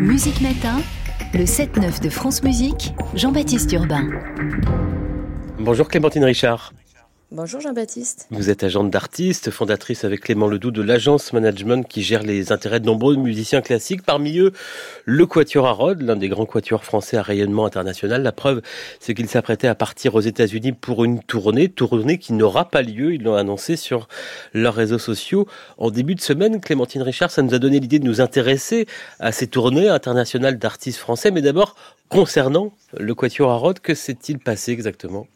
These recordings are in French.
Musique Matin, le 7-9 de France Musique, Jean-Baptiste Urbain. Bonjour Clémentine Richard. Bonjour Jean-Baptiste. Vous êtes agente d'artiste, fondatrice avec Clément Ledoux de l'agence management qui gère les intérêts de nombreux musiciens classiques. Parmi eux, le Quatuor à Rhodes, l'un des grands quatuors français à rayonnement international. La preuve, c'est qu'il s'apprêtait à partir aux États-Unis pour une tournée, tournée qui n'aura pas lieu. Ils l'ont annoncé sur leurs réseaux sociaux en début de semaine. Clémentine Richard, ça nous a donné l'idée de nous intéresser à ces tournées internationales d'artistes français. Mais d'abord, concernant le Quatuor à Rhodes, que s'est-il passé exactement?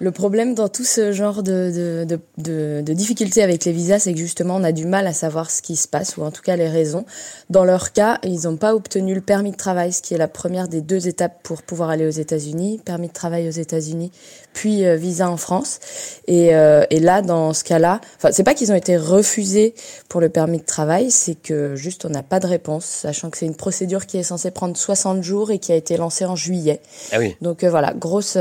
Le problème dans tout ce genre de, de, de, de difficultés avec les visas, c'est que justement, on a du mal à savoir ce qui se passe, ou en tout cas les raisons. Dans leur cas, ils n'ont pas obtenu le permis de travail, ce qui est la première des deux étapes pour pouvoir aller aux États-Unis. Permis de travail aux États-Unis, puis euh, visa en France. Et, euh, et là, dans ce cas-là, enfin, c'est pas qu'ils ont été refusés pour le permis de travail, c'est que juste on n'a pas de réponse, sachant que c'est une procédure qui est censée prendre 60 jours et qui a été lancée en juillet. Ah oui. Donc euh, voilà, grosse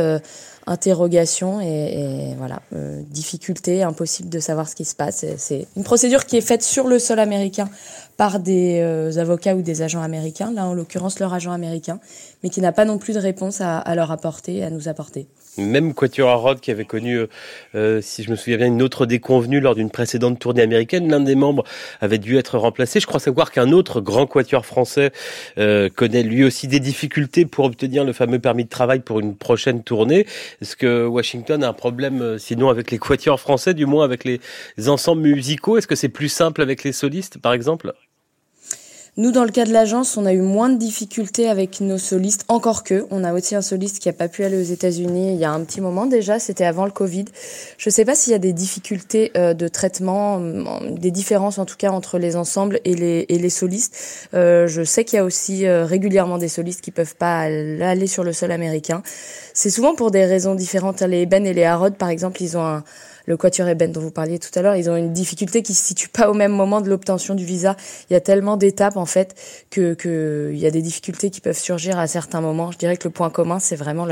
interrogation et, voilà, euh, difficulté, impossible de savoir ce qui se passe. C'est une procédure qui est faite sur le sol américain par des euh, avocats ou des agents américains, là en l'occurrence leur agent américain, mais qui n'a pas non plus de réponse à, à leur apporter, à nous apporter. Même Quatuor à qui avait connu, euh, euh, si je me souviens bien, une autre déconvenue lors d'une précédente tournée américaine. L'un des membres avait dû être remplacé. Je crois savoir qu'un autre grand quatuor français euh, connaît lui aussi des difficultés pour obtenir le fameux permis de travail pour une prochaine tournée. Est-ce que Washington a un problème, euh, sinon avec les quatuors français, du moins avec les ensembles musicaux? Est-ce que c'est plus simple avec les solistes, par exemple? Nous, dans le cas de l'agence, on a eu moins de difficultés avec nos solistes, encore que. On a aussi un soliste qui a pas pu aller aux États-Unis il y a un petit moment déjà, c'était avant le Covid. Je sais pas s'il y a des difficultés euh, de traitement, des différences en tout cas entre les ensembles et les, et les solistes. Euh, je sais qu'il y a aussi euh, régulièrement des solistes qui peuvent pas aller sur le sol américain. C'est souvent pour des raisons différentes. Les Ben et les Harrod, par exemple, ils ont un le Quatuor Eben dont vous parliez tout à l'heure, ils ont une difficulté qui se situe pas au même moment de l'obtention du visa. Il y a tellement d'étapes en fait que que il y a des difficultés qui peuvent surgir à certains moments. Je dirais que le point commun, c'est vraiment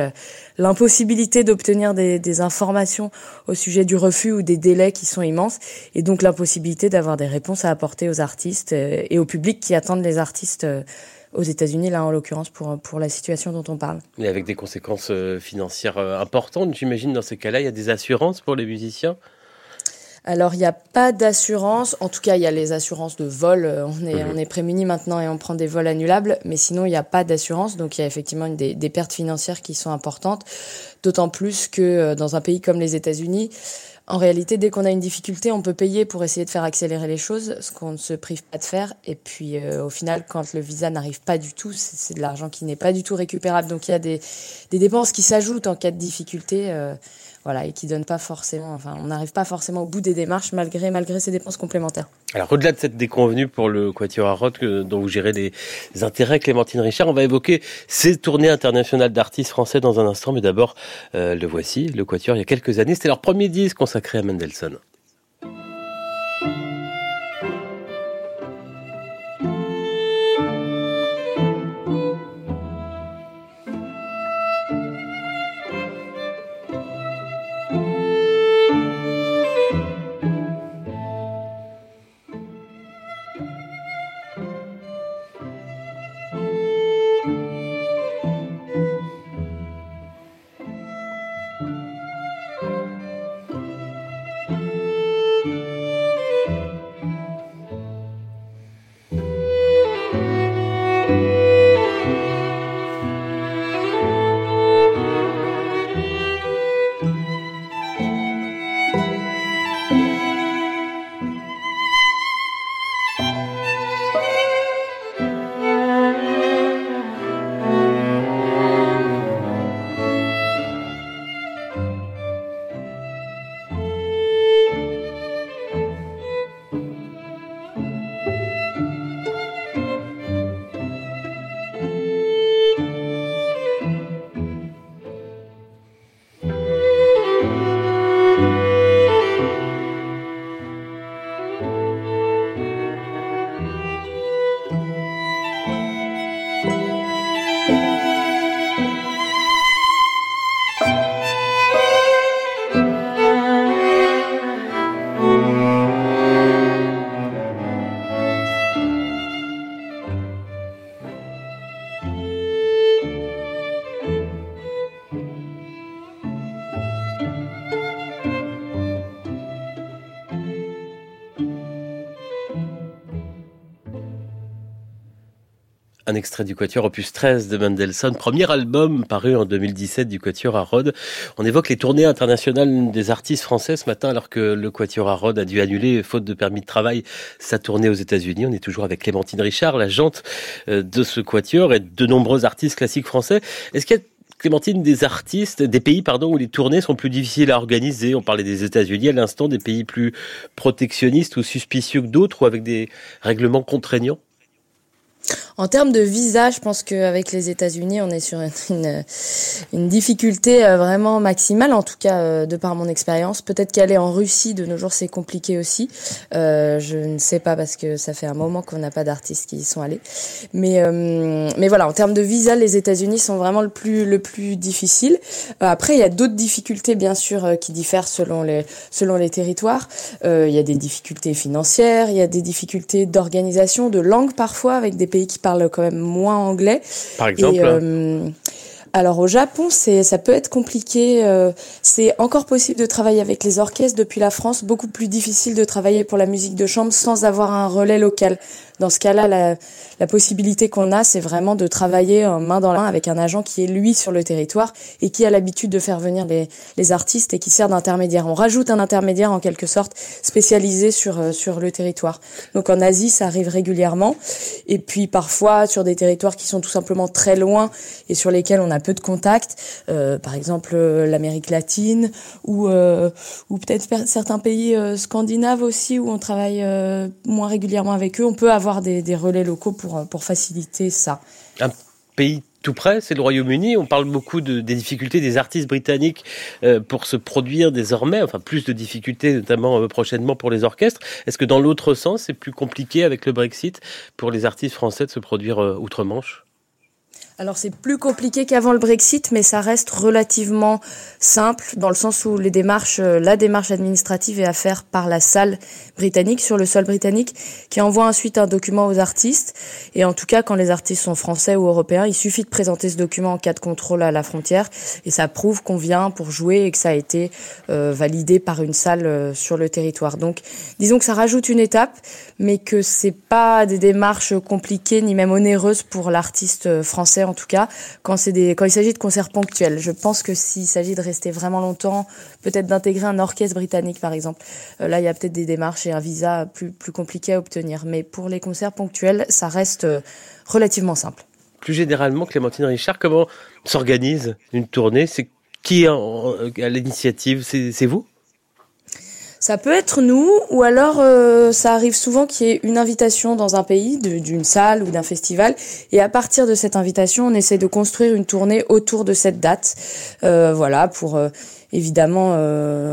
l'impossibilité d'obtenir des, des informations au sujet du refus ou des délais qui sont immenses, et donc l'impossibilité d'avoir des réponses à apporter aux artistes euh, et au public qui attendent les artistes euh, aux États-Unis, là en l'occurrence, pour, pour la situation dont on parle. Et avec des conséquences euh, financières euh, importantes, j'imagine, dans ces cas-là, il y a des assurances pour les musiciens? Alors, il n'y a pas d'assurance. En tout cas, il y a les assurances de vol. Euh, on est, on est prémunis maintenant et on prend des vols annulables. Mais sinon, il n'y a pas d'assurance. Donc, il y a effectivement des, des pertes financières qui sont importantes. D'autant plus que dans un pays comme les États-Unis, en réalité, dès qu'on a une difficulté, on peut payer pour essayer de faire accélérer les choses, ce qu'on ne se prive pas de faire. Et puis, euh, au final, quand le visa n'arrive pas du tout, c'est de l'argent qui n'est pas du tout récupérable. Donc, il y a des, des dépenses qui s'ajoutent en cas de difficulté. Euh, voilà, et qui donnent pas forcément, enfin, on n'arrive pas forcément au bout des démarches malgré, malgré ces dépenses complémentaires. Alors, au-delà de cette déconvenue pour le Quatuor à dont vous gérez des intérêts, Clémentine Richard, on va évoquer ces tournées internationales d'artistes français dans un instant, mais d'abord, euh, le voici, le Quatuor, il y a quelques années, c'était leur premier disque consacré à Mendelssohn. Un extrait du Quatuor Opus 13 de Mendelssohn, premier album paru en 2017 du Quatuor à Rhodes. On évoque les tournées internationales des artistes français ce matin alors que le Quatuor à Rhodes a dû annuler, faute de permis de travail, sa tournée aux États-Unis. On est toujours avec Clémentine Richard, la jante euh, de ce Quatuor et de nombreux artistes classiques français. Est-ce qu'il y a Clémentine, des artistes, des pays pardon où les tournées sont plus difficiles à organiser? On parlait des États-Unis à l'instant, des pays plus protectionnistes ou suspicieux que d'autres ou avec des règlements contraignants? En termes de visa, je pense qu'avec les États-Unis, on est sur une, une, difficulté euh, vraiment maximale, en tout cas euh, de par mon expérience. Peut-être qu'aller en Russie de nos jours, c'est compliqué aussi. Euh, je ne sais pas parce que ça fait un moment qu'on n'a pas d'artistes qui y sont allés. Mais, euh, mais voilà, en termes de visa, les États-Unis sont vraiment le plus, le plus difficile. après, il y a d'autres difficultés, bien sûr, qui diffèrent selon les, selon les territoires. il y a des difficultés financières, il y a des difficultés d'organisation, de langue parfois, avec des pays qui parlent quand même moins anglais. Par exemple. Euh, alors au Japon, c'est ça peut être compliqué. Euh, c'est encore possible de travailler avec les orchestres depuis la France. Beaucoup plus difficile de travailler pour la musique de chambre sans avoir un relais local. Dans ce cas-là, la, possibilité qu'on a, c'est vraiment de travailler en main dans la main avec un agent qui est lui sur le territoire et qui a l'habitude de faire venir les, artistes et qui sert d'intermédiaire. On rajoute un intermédiaire en quelque sorte spécialisé sur euh, sur le territoire. Donc en Asie, ça arrive régulièrement. Et puis parfois sur des territoires qui sont tout simplement très loin et sur lesquels on a peu de contacts, euh, par exemple euh, l'Amérique latine ou euh, ou peut-être certains pays euh, scandinaves aussi où on travaille moins régulièrement avec eux. On peut avoir des, relais locaux pour, pour faciliter ça. Un pays tout près, c'est le Royaume-Uni. On parle beaucoup de, des difficultés des artistes britanniques euh, pour se produire désormais, enfin plus de difficultés notamment euh, prochainement pour les orchestres. Est-ce que dans l'autre sens, c'est plus compliqué avec le Brexit pour les artistes français de se produire euh, outre-Manche? Alors c'est plus compliqué qu'avant le Brexit, mais ça reste relativement simple dans le sens où les démarches, euh, la démarche administrative est à faire par la salle britannique sur le sol britannique, qui envoie ensuite un document aux artistes. Et en tout cas, quand les artistes sont français ou européens, il suffit de présenter ce document en cas de contrôle à la frontière, et ça prouve qu'on vient pour jouer et que ça a été euh, validé par une salle euh, sur le territoire. Donc, disons que ça rajoute une étape, mais que c'est pas des démarches compliquées ni même onéreuses pour l'artiste français en tout cas quand c'est des quand il s'agit de concerts ponctuels. Je pense que s'il s'agit de rester vraiment longtemps, peut-être d'intégrer un orchestre britannique par exemple, euh, là il y a peut-être des démarches et un visa plus plus compliqué à obtenir. Mais pour les concerts ponctuels, ça reste euh, relativement simple. Plus généralement, Clémentine Richard, comment s'organise une tournée? C'est qui est à l'initiative? C'est vous? Ça peut être nous, ou alors euh, ça arrive souvent qu'il y ait une invitation dans un pays, d'une salle ou d'un festival, et à partir de cette invitation, on essaie de construire une tournée autour de cette date, euh, voilà, pour euh, évidemment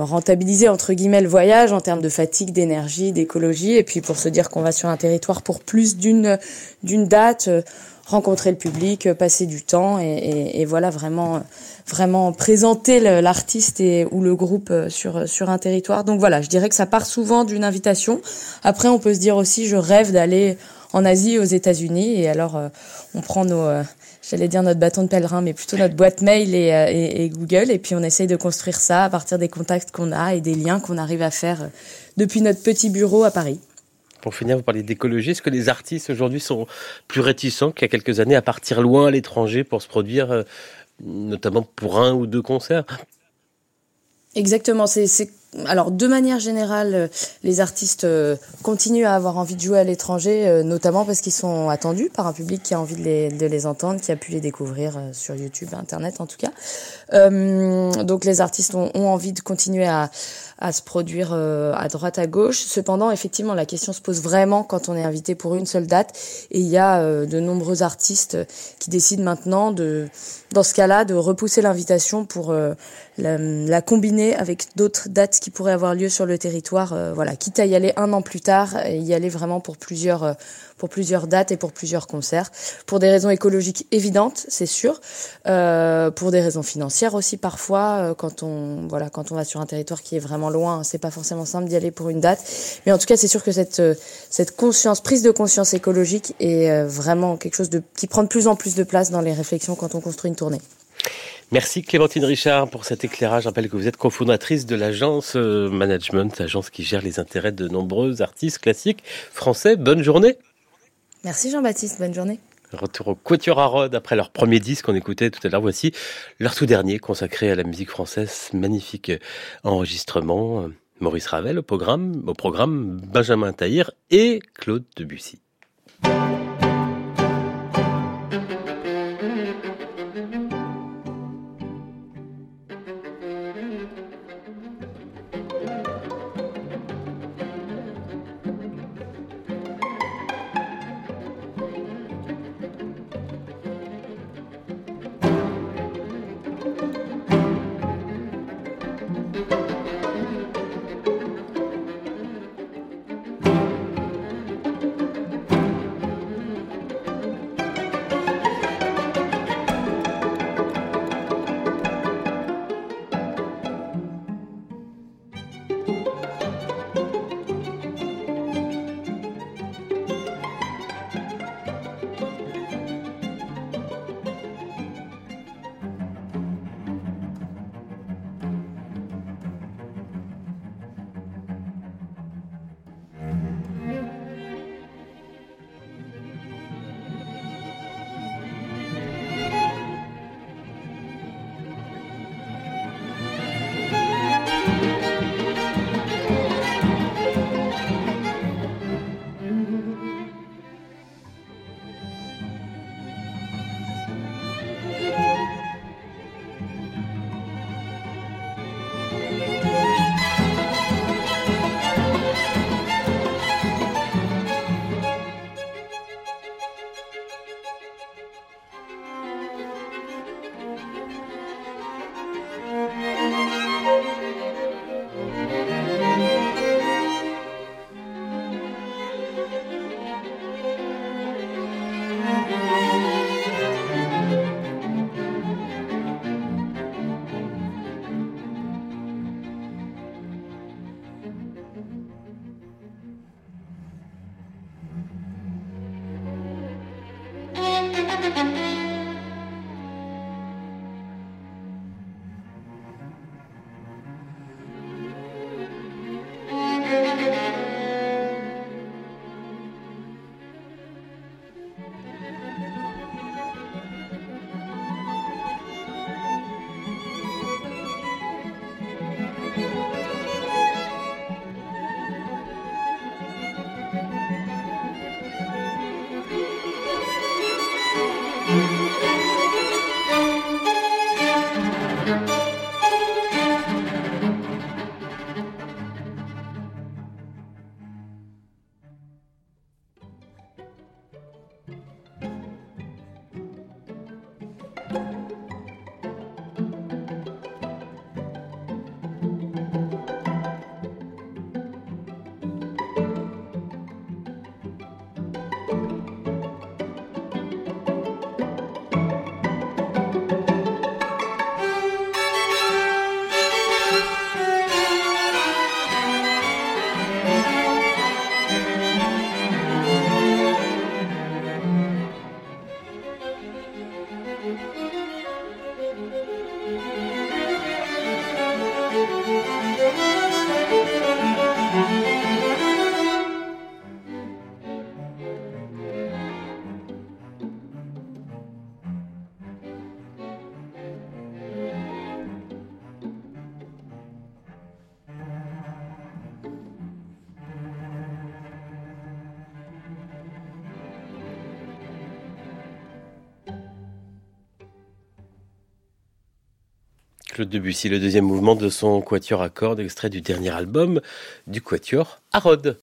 rentabiliser entre guillemets le voyage en termes de fatigue, d'énergie, d'écologie, et puis pour se dire qu'on va sur un territoire pour plus d'une d'une date rencontrer le public, euh, passer du temps et, et, et voilà vraiment vraiment présenter l'artiste ou le groupe euh, sur sur un territoire. Donc voilà, je dirais que ça part souvent d'une invitation. Après, on peut se dire aussi, je rêve d'aller en Asie, aux États-Unis, et alors euh, on prend nos j'allais dire notre bâton de pèlerin, mais plutôt notre boîte mail et, et, et, Google. Et puis on essaye de construire ça à partir des contacts qu'on a et des liens qu'on arrive à faire depuis notre petit bureau à Paris. Pour finir, vous parlez d'écologie. Est-ce que les artistes aujourd'hui sont plus réticents qu'il y a quelques années à partir loin à l'étranger pour se produire, euh, notamment pour un ou deux concerts? Exactement. C'est alors de manière générale, euh, les artistes euh, continuent à avoir envie de jouer à l'étranger, notamment parce qu'ils sont attendus par un public qui a envie de les, entendre, qui a pu les découvrir sur YouTube, Internet en tout cas. donc les artistes ont, envie de continuer à se produire euh, à droite à gauche. Cependant, effectivement, la question se pose vraiment quand on est invité pour une seule date. Et il y a euh, de nombreux artistes qui décident maintenant de, dans ce cas-là, de repousser l'invitation pour euh, la, combiner avec d'autres dates qui pourraient avoir lieu sur le territoire. voilà, quitte à y aller un an plus tard y aller vraiment pour plusieurs pour plusieurs dates et pour plusieurs concerts, pour des raisons écologiques évidentes, c'est sûr, euh, pour des raisons financières aussi parfois. Euh, quand on voilà, quand on va sur un territoire qui est vraiment loin, c'est pas forcément simple d'y aller pour une date. Mais en tout cas, c'est sûr que cette euh, cette prise de conscience écologique est euh, vraiment quelque chose de qui prend de plus en plus de place dans les réflexions quand on construit une tournée. Merci Clémentine Richard pour cet éclairage. Je rappelle que vous êtes cofondatrice de l'agence Management, agence qui gère les intérêts de nombreux artistes classiques français. Bonne journée. Merci Jean-Baptiste, bonne journée. Retour au Quatuor à Rhodes après leur premier disque qu'on écoutait tout à l'heure. Voici leur tout dernier consacré à la musique française. Magnifique enregistrement. Maurice Ravel au programme, au programme Benjamin Tahir et Claude Debussy. Claude Debussy, le deuxième mouvement de son Quatuor à cordes, extrait du dernier album du Quatuor à Rhodes.